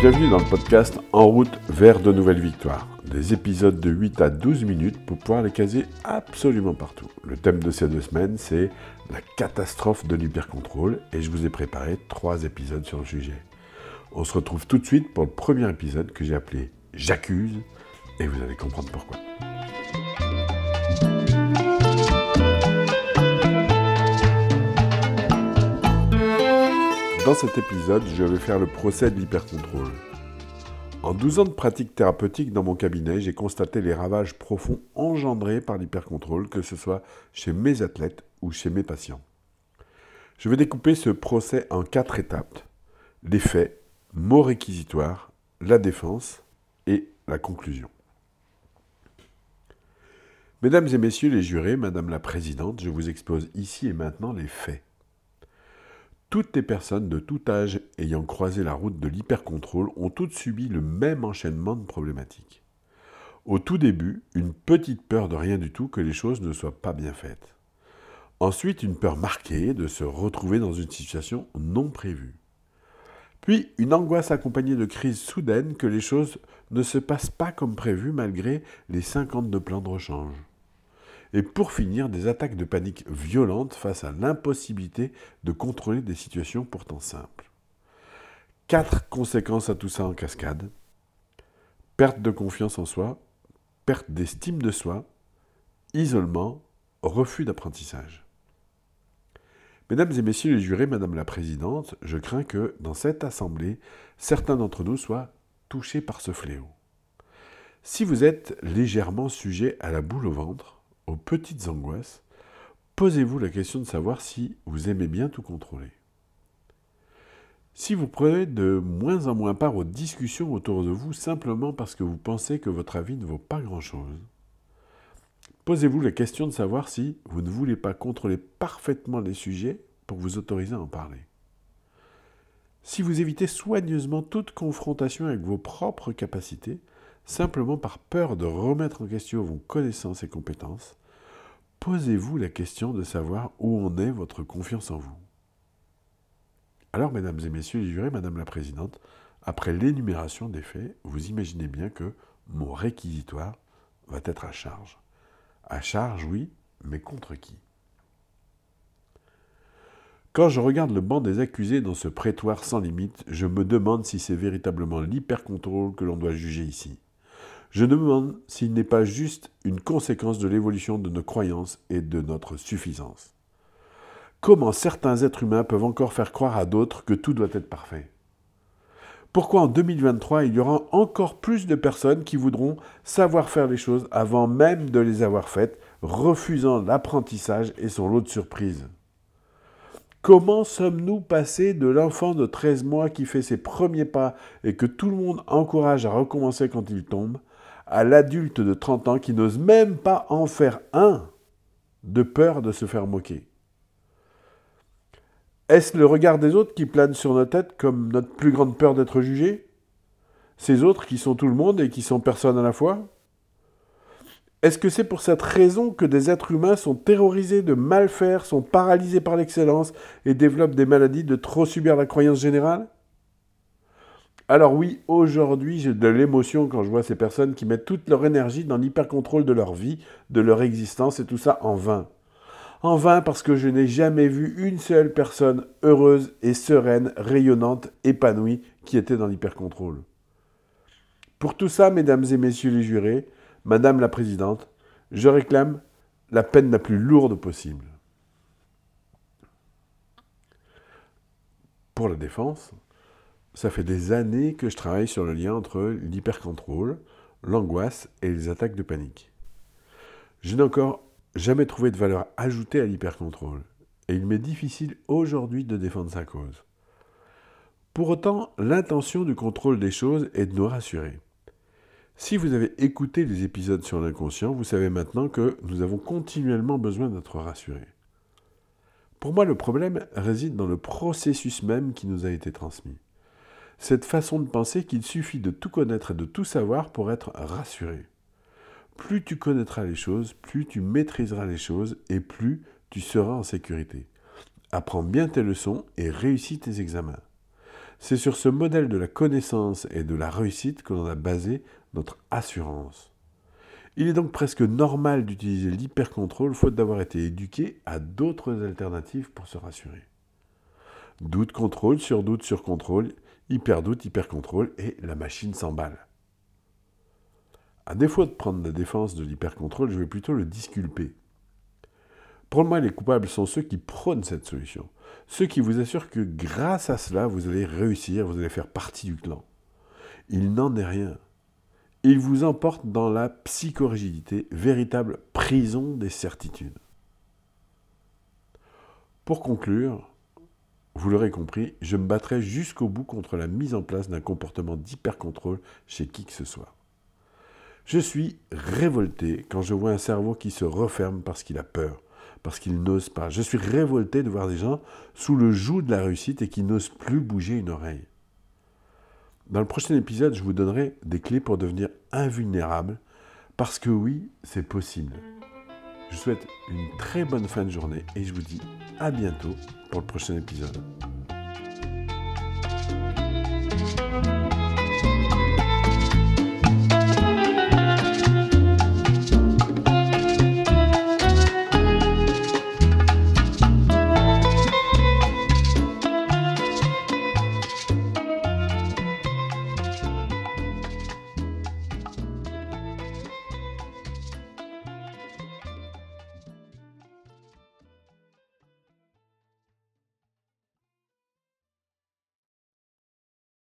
Bienvenue dans le podcast En route vers de nouvelles victoires. Des épisodes de 8 à 12 minutes pour pouvoir les caser absolument partout. Le thème de ces deux semaines, c'est la catastrophe de l'hypercontrôle et je vous ai préparé trois épisodes sur le sujet. On se retrouve tout de suite pour le premier épisode que j'ai appelé J'accuse et vous allez comprendre pourquoi. Dans cet épisode, je vais faire le procès de l'hypercontrôle. En 12 ans de pratique thérapeutique dans mon cabinet, j'ai constaté les ravages profonds engendrés par l'hypercontrôle, que ce soit chez mes athlètes ou chez mes patients. Je vais découper ce procès en quatre étapes. Les faits, mots réquisitoires, la défense et la conclusion. Mesdames et messieurs les jurés, Madame la Présidente, je vous expose ici et maintenant les faits. Toutes les personnes de tout âge ayant croisé la route de l'hypercontrôle ont toutes subi le même enchaînement de problématiques. Au tout début, une petite peur de rien du tout que les choses ne soient pas bien faites. Ensuite, une peur marquée de se retrouver dans une situation non prévue. Puis, une angoisse accompagnée de crises soudaines que les choses ne se passent pas comme prévu malgré les 50 de plans de rechange et pour finir, des attaques de panique violentes face à l'impossibilité de contrôler des situations pourtant simples. Quatre conséquences à tout ça en cascade. Perte de confiance en soi, perte d'estime de soi, isolement, refus d'apprentissage. Mesdames et messieurs les jurés, Madame la Présidente, je crains que, dans cette Assemblée, certains d'entre nous soient touchés par ce fléau. Si vous êtes légèrement sujet à la boule au ventre, aux petites angoisses, posez-vous la question de savoir si vous aimez bien tout contrôler. Si vous prenez de moins en moins part aux discussions autour de vous simplement parce que vous pensez que votre avis ne vaut pas grand-chose, posez-vous la question de savoir si vous ne voulez pas contrôler parfaitement les sujets pour vous autoriser à en parler. Si vous évitez soigneusement toute confrontation avec vos propres capacités, simplement par peur de remettre en question vos connaissances et compétences, posez-vous la question de savoir où en est votre confiance en vous. Alors, mesdames et messieurs les jurés, madame la présidente, après l'énumération des faits, vous imaginez bien que mon réquisitoire va être à charge. À charge, oui, mais contre qui? Quand je regarde le banc des accusés dans ce prétoire sans limite, je me demande si c'est véritablement l'hypercontrôle que l'on doit juger ici. Je me demande s'il n'est pas juste une conséquence de l'évolution de nos croyances et de notre suffisance. Comment certains êtres humains peuvent encore faire croire à d'autres que tout doit être parfait? Pourquoi en 2023 il y aura encore plus de personnes qui voudront savoir faire les choses avant même de les avoir faites, refusant l'apprentissage et son lot de surprises? Comment sommes-nous passés de l'enfant de 13 mois qui fait ses premiers pas et que tout le monde encourage à recommencer quand il tombe, à l'adulte de 30 ans qui n'ose même pas en faire un de peur de se faire moquer. Est-ce le regard des autres qui plane sur nos têtes comme notre plus grande peur d'être jugé? Ces autres qui sont tout le monde et qui sont personne à la fois? Est-ce que c'est pour cette raison que des êtres humains sont terrorisés de mal faire, sont paralysés par l'excellence et développent des maladies de trop subir la croyance générale? Alors oui, aujourd'hui, j'ai de l'émotion quand je vois ces personnes qui mettent toute leur énergie dans l'hypercontrôle de leur vie, de leur existence, et tout ça en vain. En vain parce que je n'ai jamais vu une seule personne heureuse et sereine, rayonnante, épanouie, qui était dans l'hypercontrôle. Pour tout ça, mesdames et messieurs les jurés, madame la présidente, je réclame la peine la plus lourde possible. Pour la défense, ça fait des années que je travaille sur le lien entre l'hypercontrôle, l'angoisse et les attaques de panique. Je n'ai encore jamais trouvé de valeur ajoutée à l'hypercontrôle, et il m'est difficile aujourd'hui de défendre sa cause. Pour autant, l'intention du contrôle des choses est de nous rassurer. Si vous avez écouté les épisodes sur l'inconscient, vous savez maintenant que nous avons continuellement besoin d'être rassurés. Pour moi, le problème réside dans le processus même qui nous a été transmis cette façon de penser qu'il suffit de tout connaître et de tout savoir pour être rassuré. Plus tu connaîtras les choses, plus tu maîtriseras les choses et plus tu seras en sécurité. Apprends bien tes leçons et réussis tes examens. C'est sur ce modèle de la connaissance et de la réussite que l'on a basé notre assurance. Il est donc presque normal d'utiliser l'hypercontrôle faute d'avoir été éduqué à d'autres alternatives pour se rassurer. Doute, contrôle, sur doute, sur contrôle, hyper doute, hyper contrôle, et la machine s'emballe. À défaut de prendre la défense de l'hypercontrôle, je vais plutôt le disculper. Pour moi, les coupables sont ceux qui prônent cette solution, ceux qui vous assurent que grâce à cela, vous allez réussir, vous allez faire partie du clan. Il n'en est rien. Il vous emporte dans la psychorigidité, véritable prison des certitudes. Pour conclure, vous l'aurez compris, je me battrai jusqu'au bout contre la mise en place d'un comportement d'hypercontrôle chez qui que ce soit. Je suis révolté quand je vois un cerveau qui se referme parce qu'il a peur, parce qu'il n'ose pas. Je suis révolté de voir des gens sous le joug de la réussite et qui n'osent plus bouger une oreille. Dans le prochain épisode, je vous donnerai des clés pour devenir invulnérable, parce que oui, c'est possible. Je vous souhaite une très bonne fin de journée et je vous dis à bientôt pour le prochain épisode.